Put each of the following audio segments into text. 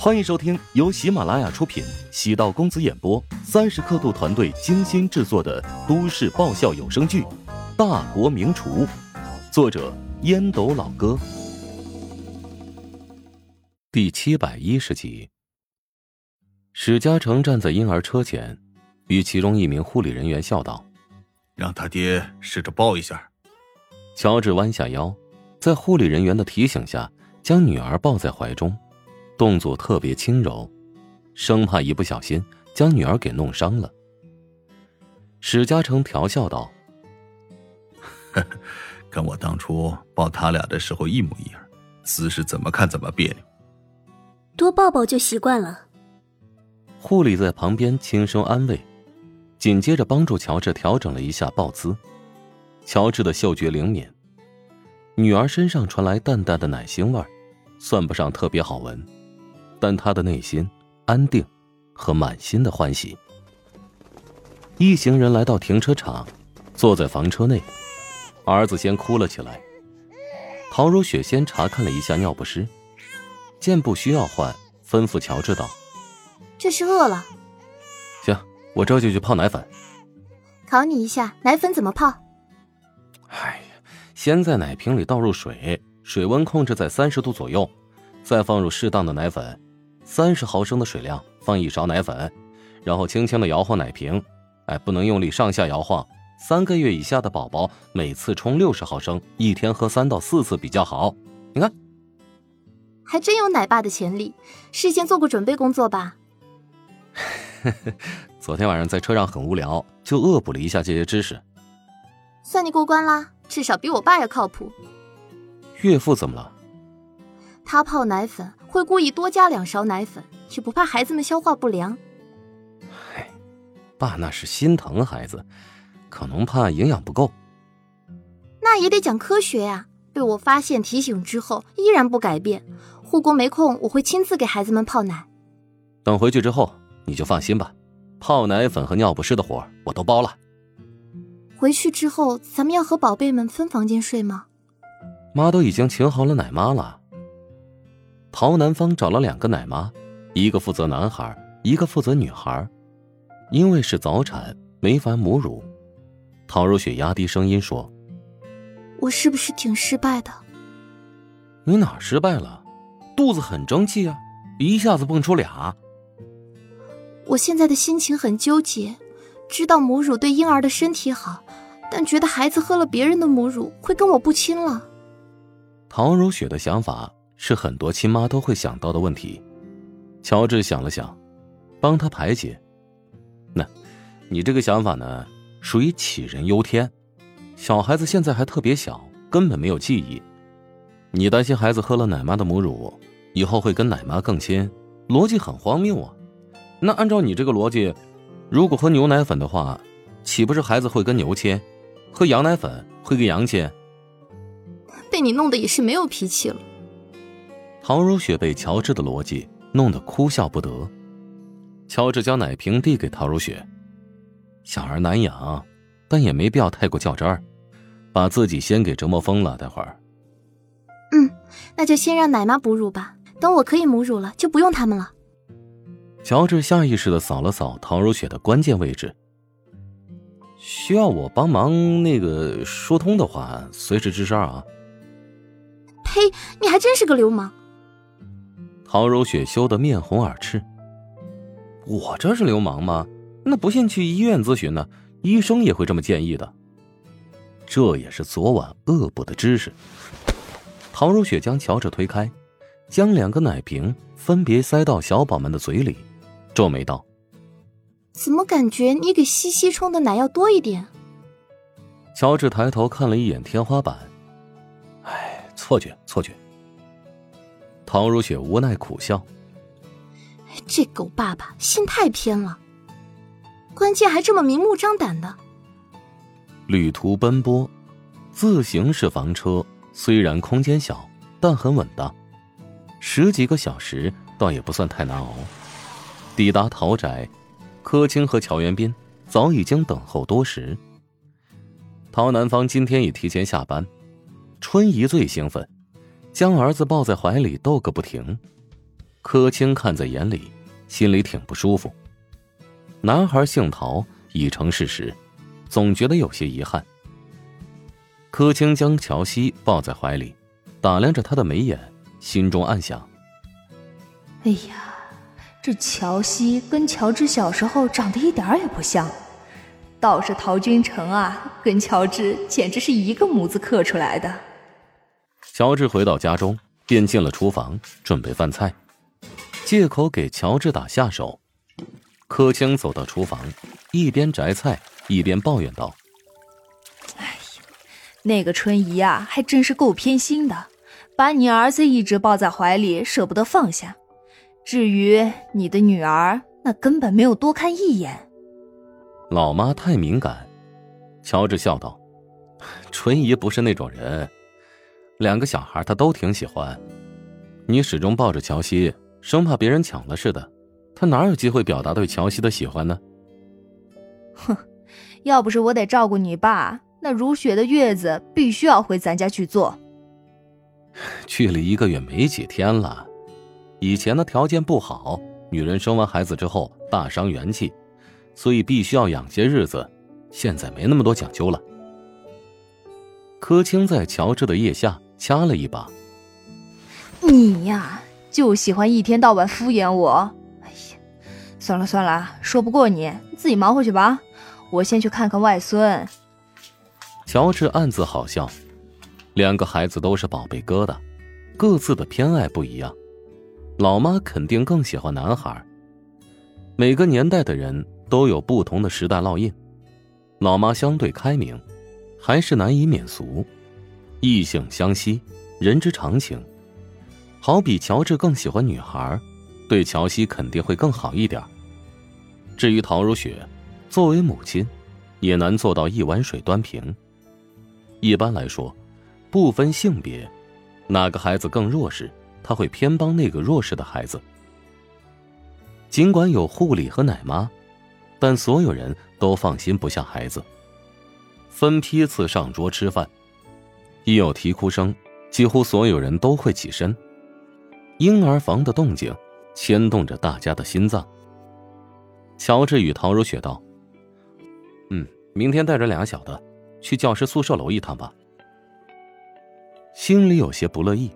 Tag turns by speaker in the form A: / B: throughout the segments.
A: 欢迎收听由喜马拉雅出品、喜道公子演播、三十刻度团队精心制作的都市爆笑有声剧《大国名厨》，作者烟斗老哥，第七百一十集。史嘉诚站在婴儿车前，与其中一名护理人员笑道：“
B: 让他爹试着抱一下。”
A: 乔治弯下腰，在护理人员的提醒下，将女儿抱在怀中。动作特别轻柔，生怕一不小心将女儿给弄伤了。史嘉诚调笑道：“
B: 跟我当初抱他俩的时候一模一样，姿势怎么看怎么别扭。
C: 多抱抱就习惯了。”
A: 护理在旁边轻声安慰，紧接着帮助乔治调整了一下抱姿。乔治的嗅觉灵敏，女儿身上传来淡淡的奶腥味算不上特别好闻。但他的内心安定和满心的欢喜。一行人来到停车场，坐在房车内，儿子先哭了起来。陶如雪先查看了一下尿不湿，见不需要换，吩咐乔治道：“
C: 这是饿了。”“
A: 行，我这就去泡奶粉。”“
C: 考你一下，奶粉怎么泡？”“
A: 哎呀，先在奶瓶里倒入水，水温控制在三十度左右，再放入适当的奶粉。”三十毫升的水量，放一勺奶粉，然后轻轻的摇晃奶瓶，哎，不能用力上下摇晃。三个月以下的宝宝每次冲六十毫升，一天喝三到四次比较好。你看，
C: 还真有奶爸的潜力，事先做过准备工作吧？
A: 昨天晚上在车上很无聊，就恶补了一下这些知识。
C: 算你过关啦，至少比我爸要靠谱。
A: 岳父怎么了？
C: 他泡奶粉会故意多加两勺奶粉，就不怕孩子们消化不良。
A: 嗨，爸那是心疼孩子，可能怕营养不够。
C: 那也得讲科学呀！被我发现提醒之后，依然不改变。护工没空，我会亲自给孩子们泡奶。
A: 等回去之后，你就放心吧，泡奶粉和尿不湿的活我都包了。
C: 回去之后，咱们要和宝贝们分房间睡吗？
A: 妈都已经请好了奶妈了。陶南方找了两个奶妈，一个负责男孩，一个负责女孩。因为是早产，没法母乳。陶如雪压低声音说：“
C: 我是不是挺失败的？”
A: 你哪失败了？肚子很争气啊，一下子蹦出俩。
C: 我现在的心情很纠结，知道母乳对婴儿的身体好，但觉得孩子喝了别人的母乳会跟我不亲了。
A: 陶如雪的想法。是很多亲妈都会想到的问题。乔治想了想，帮他排解。那，你这个想法呢，属于杞人忧天。小孩子现在还特别小，根本没有记忆。你担心孩子喝了奶妈的母乳，以后会跟奶妈更亲，逻辑很荒谬啊。那按照你这个逻辑，如果喝牛奶粉的话，岂不是孩子会跟牛亲？喝羊奶粉会跟羊亲？
C: 被你弄得也是没有脾气了。
A: 陶如雪被乔治的逻辑弄得哭笑不得。乔治将奶瓶递给陶如雪：“小儿难养，但也没必要太过较真儿，把自己先给折磨疯了。待会儿，
C: 嗯，那就先让奶妈哺乳吧。等我可以母乳了，就不用他们了。”
A: 乔治下意识的扫了扫陶如雪的关键位置。需要我帮忙那个疏通的话，随时吱声啊。
C: 呸！你还真是个流氓。
A: 陶如雪羞得面红耳赤。我这是流氓吗？那不信去医院咨询呢，医生也会这么建议的。这也是昨晚恶补的知识。陶如雪将乔治推开，将两个奶瓶分别塞到小宝们的嘴里，皱眉道：“
C: 怎么感觉你给西西冲的奶要多一点？”
A: 乔治抬头看了一眼天花板，哎，错觉，错觉。陶如雪无奈苦笑：“
C: 这狗爸爸心太偏了，关键还这么明目张胆的。”
A: 旅途奔波，自行式房车虽然空间小，但很稳当，十几个小时倒也不算太难熬。抵达陶宅，柯青和乔元斌早已经等候多时。陶南方今天已提前下班，春怡最兴奋。将儿子抱在怀里逗个不停，柯青看在眼里，心里挺不舒服。男孩姓陶已成事实，总觉得有些遗憾。柯青将乔西抱在怀里，打量着他的眉眼，心中暗想：“
D: 哎呀，这乔西跟乔治小时候长得一点也不像，倒是陶君成啊，跟乔治简直是一个模子刻出来的。”
A: 乔治回到家中，便进了厨房准备饭菜，借口给乔治打下手。柯青走到厨房，一边摘菜一边抱怨道：“
D: 哎呀，那个春姨啊，还真是够偏心的，把你儿子一直抱在怀里，舍不得放下。至于你的女儿，那根本没有多看一眼。”
A: 老妈太敏感，乔治笑道：“春姨不是那种人，两个小孩他都挺喜欢。你始终抱着乔西，生怕别人抢了似的。”他哪有机会表达对乔西的喜欢呢？
D: 哼，要不是我得照顾你爸，那如雪的月子必须要回咱家去做。
A: 去了一个月没几天了，以前的条件不好，女人生完孩子之后大伤元气，所以必须要养些日子。现在没那么多讲究了。柯青在乔治的腋下掐了一把。
D: 你呀，就喜欢一天到晚敷衍我。哎呀算了算了，说不过你，自己忙回去吧。我先去看看外孙。
A: 乔治暗自好笑，两个孩子都是宝贝疙瘩，各自的偏爱不一样。老妈肯定更喜欢男孩。每个年代的人都有不同的时代烙印。老妈相对开明，还是难以免俗。异性相吸，人之常情。好比乔治更喜欢女孩。对乔西肯定会更好一点。至于陶如雪，作为母亲，也难做到一碗水端平。一般来说，不分性别，哪个孩子更弱势，他会偏帮那个弱势的孩子。尽管有护理和奶妈，但所有人都放心不下孩子。分批次上桌吃饭，一有啼哭声，几乎所有人都会起身。婴儿房的动静。牵动着大家的心脏。乔治与陶如雪道：“嗯，明天带着俩小的去教师宿舍楼一趟吧。”心里有些不乐意，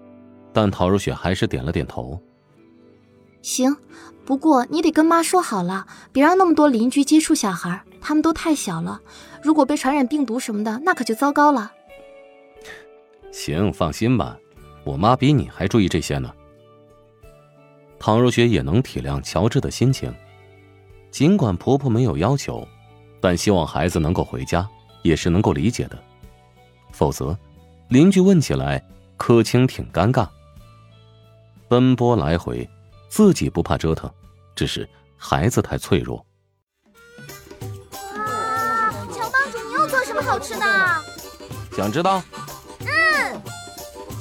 A: 但陶如雪还是点了点头。
C: 行，不过你得跟妈说好了，别让那么多邻居接触小孩，他们都太小了，如果被传染病毒什么的，那可就糟糕了。
A: 行，放心吧，我妈比你还注意这些呢。唐如雪也能体谅乔治的心情，尽管婆婆没有要求，但希望孩子能够回家也是能够理解的。否则，邻居问起来，柯青挺尴尬。奔波来回，自己不怕折腾，只是孩子太脆弱。
E: 哇，乔帮主，你又做什么好吃的？
A: 想知道？